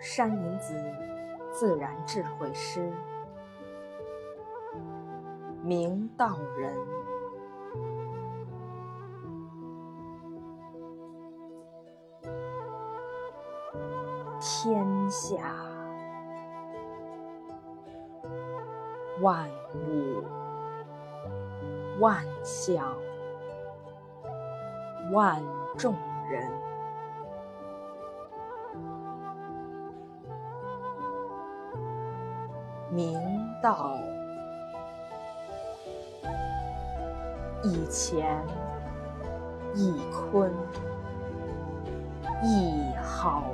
山林子自然智慧师，明道人。天下万物万象万众人，明道以乾以坤，亦好。